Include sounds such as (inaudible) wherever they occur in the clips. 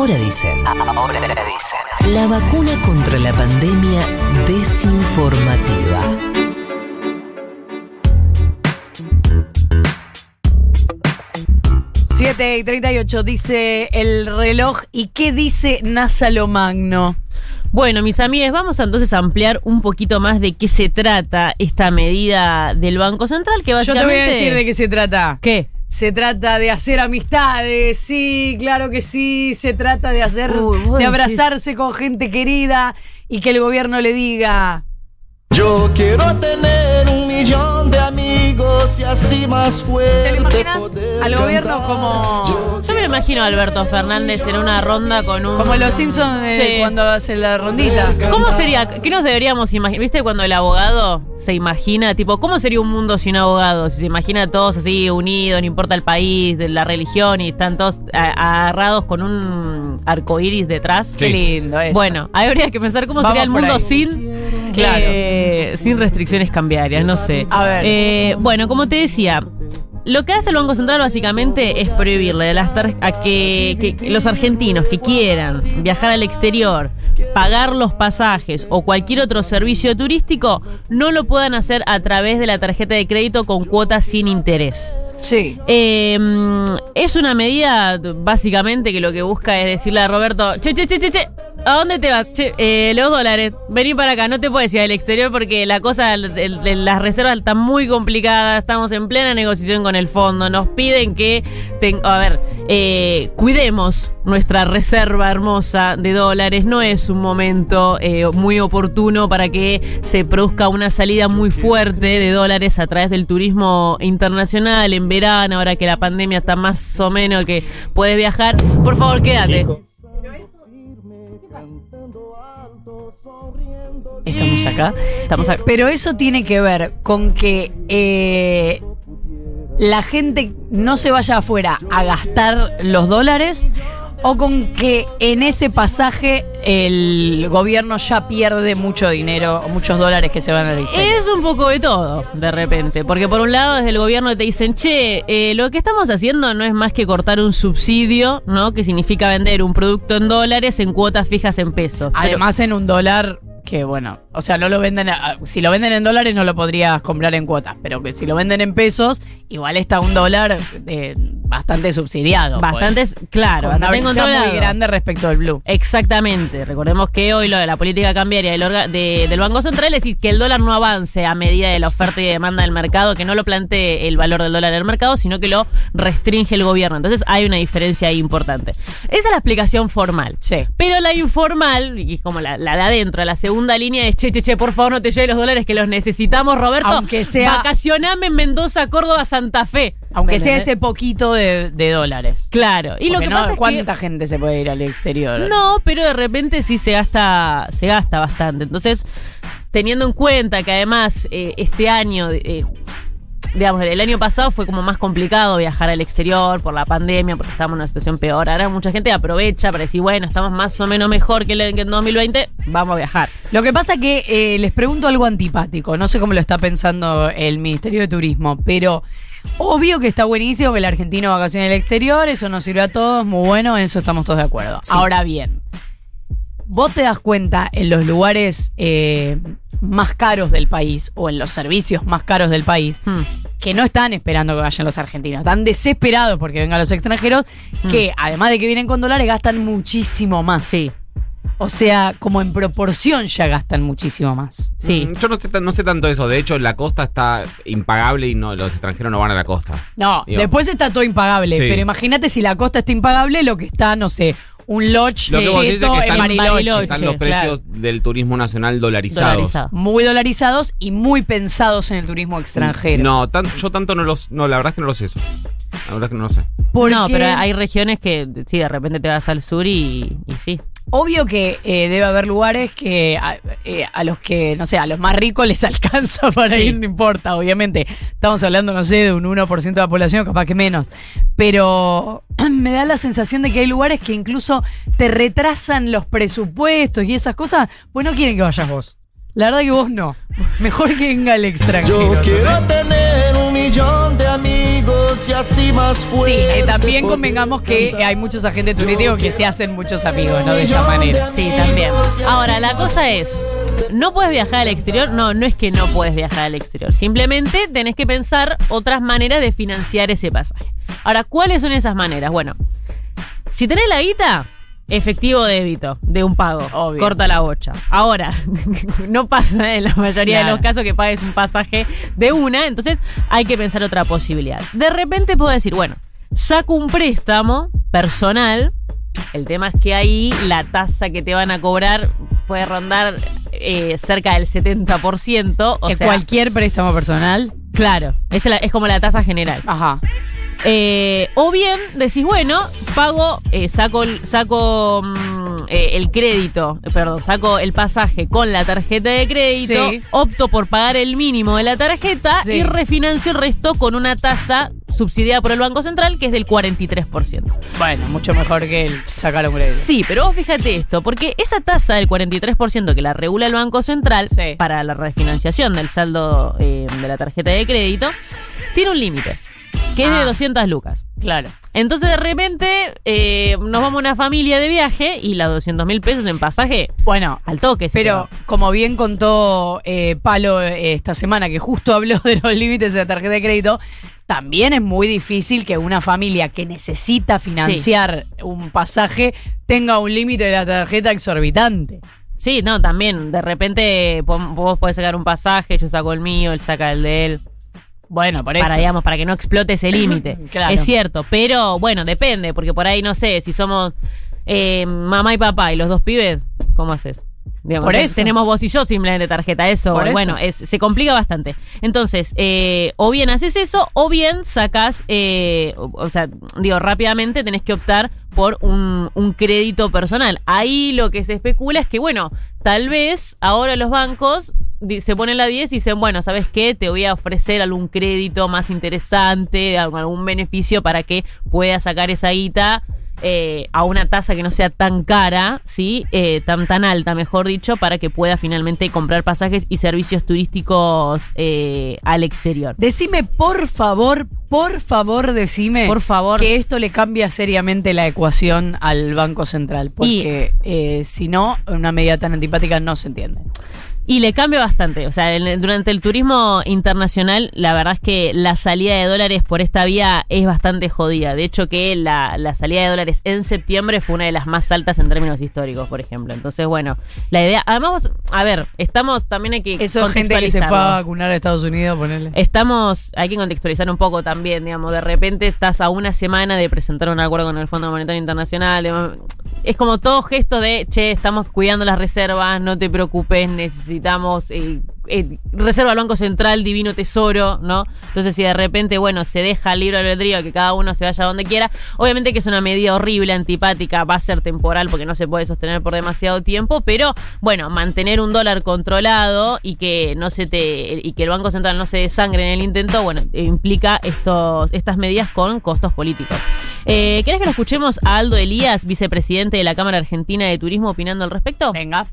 Ahora dicen. Ahora dicen. La vacuna contra la pandemia desinformativa. 7 y 38 dice el reloj. ¿Y qué dice NASA lo magno? Bueno, mis amigos, vamos a entonces a ampliar un poquito más de qué se trata esta medida del Banco Central, que Yo te básicamente... voy a decir de qué se trata. ¿Qué? Se trata de hacer amistades, sí, claro que sí. Se trata de hacer, de decís- abrazarse con gente querida y que el gobierno le diga. Yo quiero tener un millón amigos y así más fuerte. ¿Te lo imaginas al gobierno como, Yo me lo imagino a Alberto Fernández en una ronda con un... como los Simpsons eh, Sí. cuando hacen la rondita? ¿Cómo sería? ¿Qué nos deberíamos imaginar? ¿Viste cuando el abogado se imagina, tipo, cómo sería un mundo sin abogados? Si se imagina a todos así unidos, no importa el país, de la religión, y están todos agarrados con un arcoíris detrás. Qué lindo eso. Bueno, habría que pensar cómo Vamos sería el mundo ahí. sin, Claro. eh, sin restricciones cambiarias, no sé. A ver. Eh, bueno, como te decía, lo que hace el Banco Central básicamente es prohibirle a, las a que, que los argentinos que quieran viajar al exterior, pagar los pasajes o cualquier otro servicio turístico, no lo puedan hacer a través de la tarjeta de crédito con cuotas sin interés. Sí. Eh, mm, es una medida básicamente que lo que busca es decirle a Roberto, che, che, che, che, che, ¿a dónde te vas? Che, eh, los dólares, vení para acá, no te puedes ir al exterior porque la cosa de las reservas está muy complicada, estamos en plena negociación con el fondo, nos piden que, ten- a ver, eh, cuidemos nuestra reserva hermosa de dólares, no es un momento eh, muy oportuno para que se produzca una salida muy fuerte de dólares a través del turismo internacional en verano, ahora que la pandemia está más o menos que puedes viajar. Por favor, quédate. Estamos acá. Estamos acá. Pero eso tiene que ver con que eh, la gente no se vaya afuera a gastar los dólares o con que en ese pasaje el gobierno ya pierde mucho dinero, muchos dólares que se van al exterior. Es un poco de todo, de repente. Porque por un lado, desde el gobierno te dicen, che, eh, lo que estamos haciendo no es más que cortar un subsidio, ¿no? Que significa vender un producto en dólares en cuotas fijas en pesos. Pero- Además en un dólar que bueno, o sea, no lo venden, a- si lo venden en dólares no lo podrías comprar en cuotas, pero que si lo venden en pesos, igual está un dólar eh, bastante subsidiado. pues. Bastante, claro, Con una bastante brecha muy grande respecto al blue. Exactamente. Recordemos que hoy lo de la política cambiaria del, orga- de- del Banco Central es decir que el dólar no avance a medida de la oferta y demanda del mercado, que no lo plantee el valor del dólar en el mercado, sino que lo restringe el gobierno. Entonces hay una diferencia ahí importante. Esa es la explicación formal. Sí. Pero la informal, y es como la, la de adentro, la segunda línea es, che, che, che, por favor no te lleves los dólares que los necesitamos, Roberto. Aunque sea- Vacacioname en Mendoza, Córdoba, Santa Fe. Aunque ¿Me sea entendés? ese poquito de, de dólares. Claro. Y lo que no, pasa es que... ¿Cuánta gente se puede ir al exterior? No, pero de repente sí se gasta, se gasta bastante. Entonces, teniendo en cuenta que además eh, este año, eh, digamos, el año pasado fue como más complicado viajar al exterior por la pandemia, porque estábamos en una situación peor. Ahora mucha gente aprovecha para decir, bueno, estamos más o menos mejor que en 2020, vamos a viajar. Lo que pasa que eh, les pregunto algo antipático, no sé cómo lo está pensando el Ministerio de Turismo, pero obvio que está buenísimo que el argentino vacacione el exterior, eso nos sirve a todos, muy bueno, en eso estamos todos de acuerdo. Ahora bien, vos te das cuenta en los lugares eh, más caros del país o en los servicios más caros del país Hmm. que no están esperando que vayan los argentinos, están desesperados porque vengan los extranjeros, que además de que vienen con dólares gastan muchísimo más. Sí. O sea, como en proporción ya gastan muchísimo más. Sí. Mm, Yo no sé, no sé tanto eso. De hecho, la costa está impagable y no los extranjeros no van a la costa. No, Digo. después está todo impagable, Sí. pero imagínate si la costa está impagable, lo que está, no sé, un lodge Lo que vos decís es cheto que en están, Bariloche. están los Claro. precios del turismo nacional dolarizados. Dolarizado. Muy dolarizados y muy pensados en el turismo extranjero. No, tan- yo tanto no los. No, la verdad es que no lo sé eso. La verdad es que no lo sé. Porque No, pero hay regiones que sí, de repente te vas al sur y, y sí. Obvio que eh, debe haber lugares que a, eh, a los que, no sé, a los más ricos les (laughs) alcanza para Sí. ir, no importa, obviamente. Estamos hablando, no sé, de un 1% de la población, capaz que menos. Pero (clears throat) me da la sensación de que hay lugares que incluso te retrasan los presupuestos y esas cosas, pues no quieren que vayas vos. La verdad que vos no. Mejor que venga el extranjero. Yo quiero tener y más Sí, fuerte. eh, también convengamos que hay muchos agentes turísticos que se hacen muchos amigos, ¿no? De esa manera. Sí, también. Ahora, la cosa es, ¿no puedes viajar al exterior? No, no es que no puedes viajar al exterior. Simplemente tenés que pensar otras maneras de financiar ese pasaje. Ahora, ¿cuáles son esas maneras? Bueno, si tenés la guita, efectivo débito de un pago. Obvio. Corta la bocha. Ahora, (laughs) no pasa en la mayoría de los casos que pagues un pasaje de una, entonces hay que pensar otra posibilidad. De repente puedo decir, bueno, saco un préstamo personal. El tema es que ahí la tasa que te van a cobrar puede rondar eh, cerca del 70%. O que sea, cualquier préstamo personal. Claro, es, la- es como la tasa general. Ajá. Eh, o bien decís, bueno, pago, eh, saco, el- saco mm, eh, el crédito, perdón, saco el pasaje con la tarjeta de crédito, Sí. opto por pagar el mínimo de la tarjeta Sí. y refinancio el resto con una tasa subsidiada por el Banco Central que es del 43%. Bueno, mucho mejor que el sacar un crédito. Sí, pero vos fíjate esto, porque esa tasa del 43% que la regula el Banco Central Sí. para la refinanciación del saldo eh, de la tarjeta de crédito, tiene un límite, que es de Ah. 200 lucas. Claro. Entonces de repente eh, nos vamos una familia de viaje y las 200 mil pesos en pasaje Bueno, al toque. pero como bien contó eh, Palo eh, esta semana, que justo (laughs) habló de los límites de la tarjeta de crédito, también es muy difícil que una familia que necesita financiar un pasaje tenga un límite de la tarjeta exorbitante. Sí, no, también. De repente vos podés sacar un pasaje, yo saco el mío, él saca el de él. Bueno, por eso. Para, digamos, para que no explote ese límite. (laughs) Claro. Es cierto, pero bueno, depende, porque por ahí no sé, si somos eh, mamá y papá y los dos pibes, ¿cómo haces? Digamos, Por eso. Tenemos vos y yo simplemente tarjeta, eso, Por eso. bueno, es- se complica bastante. Entonces, eh, o bien haces eso, o bien sacás, eh, o, o sea, digo, rápidamente tenés que optar por un, un crédito personal. Ahí lo que se especula es que, bueno, tal vez ahora los bancos se ponen la 10 y dicen, bueno, ¿sabes qué? Te voy a ofrecer algún crédito más interesante, algún, beneficio para que puedas sacar esa guita eh, a una tasa que no sea tan cara, ¿sí? Eh, tan, tan alta, mejor dicho, para que pueda finalmente comprar pasajes y servicios turísticos eh, al exterior. Decime, por favor, por favor, decime. Por favor. Que esto le cambia seriamente la ecuación al Banco Central. Porque si no, una medida tan antipática no se entiende. Y le cambia bastante. O sea, en- durante el turismo internacional, la verdad es que la salida de dólares por esta vía es bastante jodida. De hecho, que la, la salida de dólares en septiembre fue una de las más altas en términos históricos, por ejemplo. Entonces, bueno, la idea. Además, a ver, estamos. También hay que. Eso es gente que se fue a vacunar a Estados Unidos, ponele. Estamos, hay que contextualizar un poco también, digamos, de repente estás a una semana de presentar un acuerdo con el Fondo Monetario Internacional, es como todo gesto de, che, estamos cuidando las reservas, no te preocupes, necesitamos eh, eh, reserva al Banco Central, divino tesoro, ¿no? Entonces si de repente, bueno, se deja el libre albedrío que cada uno se vaya donde quiera, obviamente que es una medida horrible, antipática, va a ser temporal porque no se puede sostener por demasiado tiempo, pero bueno, mantener un dólar controlado y que no se te y que el Banco Central no se desangre en el intento, bueno, implica estos estas medidas con costos políticos. Eh, ¿Querés que lo escuchemos a Aldo Elías, vicepresidente de la Cámara Argentina de Turismo, opinando al respecto? Venga.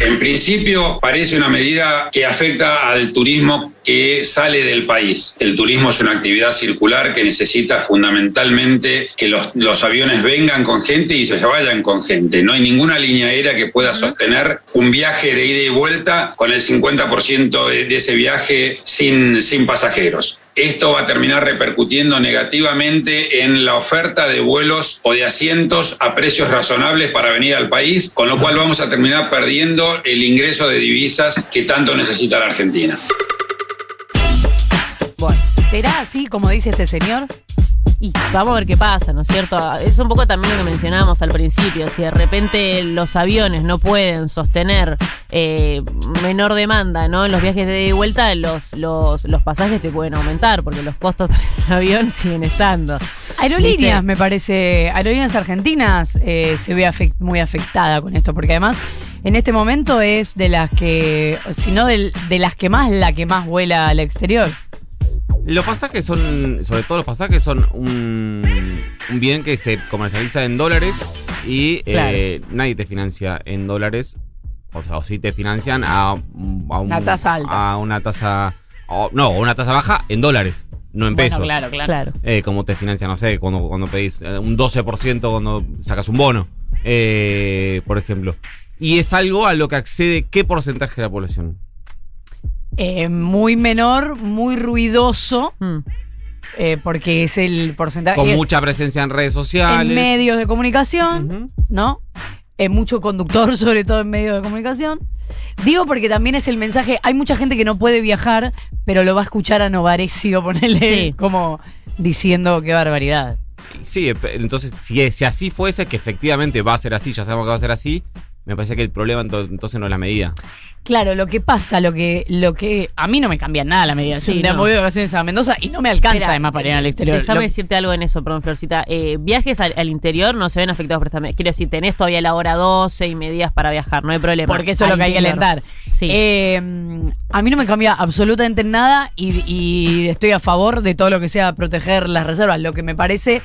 En principio parece una medida que afecta al turismo que sale del país. El turismo es una actividad circular que necesita fundamentalmente que los, los aviones vengan con gente y se vayan con gente. No hay ninguna línea aérea que pueda sostener un viaje de ida y vuelta con el 50% de, de ese viaje sin, sin pasajeros. Esto va a terminar repercutiendo negativamente en la oferta de vuelos o de asientos a precios razonables para venir al país, con lo cual vamos a terminar perdiendo el ingreso de divisas que tanto necesita la Argentina. ¿Será así como dice este señor? Y vamos a ver qué pasa, ¿no es cierto? Es un poco también lo que mencionábamos al principio. Si de repente los aviones no pueden sostener eh, menor demanda ¿no? en los viajes de vuelta, los, los, los pasajes te pueden aumentar porque los costos (laughs) del avión siguen estando. Aerolíneas, ¿Viste? me parece, Aerolíneas Argentinas eh, se ve afect- muy afectada con esto, porque además en este momento es de las que, si no de las que más, la que más vuela al exterior. Los pasajes son, sobre todo los pasajes son un, un bien que se comercializa en dólares y eh, nadie te financia en dólares. O sea, o sí te financian a, un- a un- Una tasa alta. A una tasa, o- no, una tasa baja en dólares. no en Bueno, pesos. claro, claro. Claro. Eh, como te financia, no sé, cuando, cuando pedís eh, un 12% cuando sacas un bono, eh, por ejemplo. Y es algo a lo que accede qué porcentaje de la población. Eh, muy menor, muy ruidoso, Mm. eh, porque es el porcentaje. Con es mucha presencia en redes sociales. en medios de comunicación. ¿no? Eh, mucho conductor, (laughs) sobre todo en medios de comunicación. Digo porque también es el mensaje. Hay mucha gente que no puede viajar, pero lo va a escuchar a Novarecio (laughs) ponerle Sí. como diciendo qué barbaridad. Sí, entonces, si, si así fuese, que efectivamente va a ser así, ya sabemos que va a ser así, me parece que el problema ento- entonces no es la medida. Claro, lo que pasa, lo que, lo que a mí no me cambia nada la medida. Sí, Yo me no. voy de vacaciones a Mendoza y no me alcanza Espera, además para ir al exterior. Déjame Lo- decirte algo en eso, perdón, Florcita. Eh, viajes al, al interior no se ven afectados por esta medida. Quiero decir, tenés todavía la hora 12 y medidas para viajar, no hay problema. porque eso es lo que hay que alentar. Sí. Eh, a mí no me cambia absolutamente nada y, y estoy a favor de todo lo que sea proteger las reservas. Lo que me parece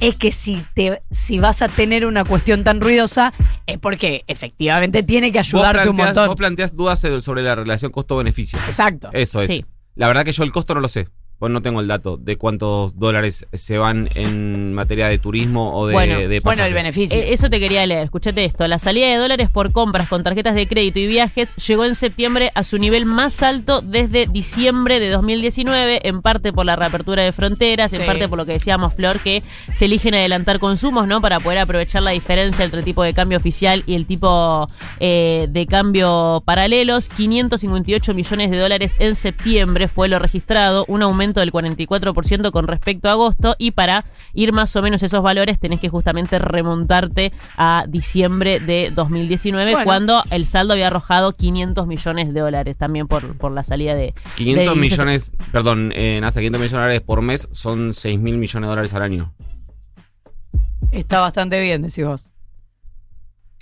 es que si te si vas a tener una cuestión tan ruidosa es porque efectivamente tiene que ayudarte un planteás- montón. vos planteás dudas sobre la relación costo-beneficio. Exacto. Eso es. Sí. La verdad que yo el costo no lo sé. Pues no tengo el dato de cuántos dólares se van en materia de turismo o de, Bueno, de bueno, el beneficio. Eh, eso te quería leer, escuchate esto. La salida de dólares por compras con tarjetas de crédito y viajes llegó en septiembre a su nivel más alto desde diciembre de 2019, en parte por la reapertura de fronteras, en parte por lo que decíamos, Flor, que se eligen adelantar consumos, ¿no? Para poder aprovechar la diferencia entre el tipo de cambio oficial y el tipo eh, de cambio paralelos. 558 millones de dólares en septiembre fue lo registrado, un aumento del 44% con respecto a agosto y para ir más o menos esos valores tenés que justamente remontarte a diciembre de 2019 Bueno. cuando el saldo había arrojado 500 millones de dólares también por, por la salida de 500 de divisas. millones, perdón, en hasta 500 millones de dólares por mes son 6 mil millones de dólares al año. Está bastante bien, decís vos.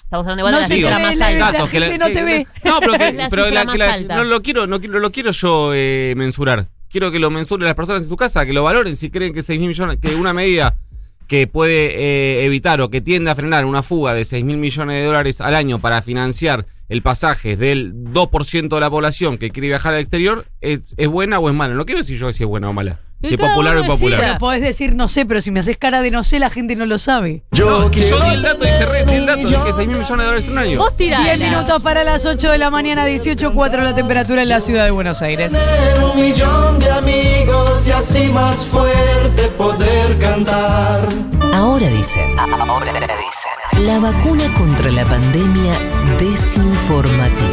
Estamos hablando igual No de la cifra ve más la- alta. la gente no te ve. No, pero, que, Es (laughs) la pero que no lo quiero, no quiero, lo quiero yo eh, mensurar. Quiero que lo mensuren las personas en su casa, que lo valoren si creen que 6 mil millones, que una medida que puede eh, evitar o que tiende a frenar una fuga de 6 mil millones de dólares al año para financiar el pasaje del 2% de la población que quiere viajar al exterior, es, es buena o es mala. No quiero decir yo si es buena o mala. Si es popular o impopular. Pero podés decir no sé, pero si me haces cara de no sé, la gente no lo sabe. Yo Que yo quiero di el dato y cerré, di el dato, dije 6 mil millones de dólares en un año. Vos tirá. 10 minutos para las 8 de la mañana, 18.4 la temperatura en la ciudad de Buenos Aires. tener un millón de amigos y así más fuerte poder cantar. Ahora dicen. Ahora dicen. La vacuna contra la pandemia desinformativa.